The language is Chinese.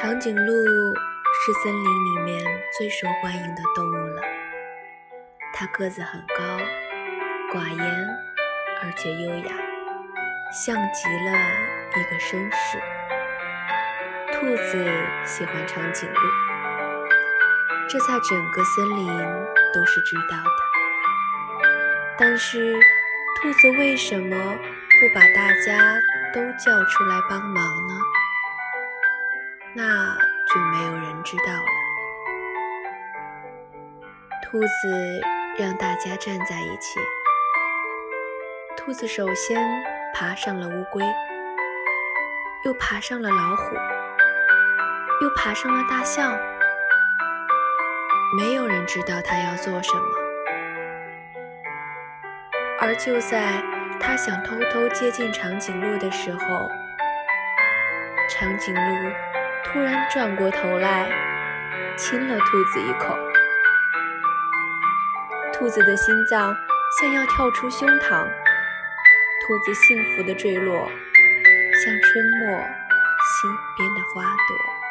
长颈鹿是森林里面最受欢迎的动物了。它个子很高，寡言而且优雅，像极了一个绅士。兔子喜欢长颈鹿，这在整个森林都是知道的。但是，兔子为什么不把大家都叫出来帮忙呢？那就没有人知道了。兔子让大家站在一起。兔子首先爬上了乌龟，又爬上了老虎，又爬上了大象。没有人知道它要做什么。而就在它想偷偷接近长颈鹿的时候，长颈鹿。突然转过头来，亲了兔子一口。兔子的心脏像要跳出胸膛，兔子幸福的坠落，像春末溪边的花朵。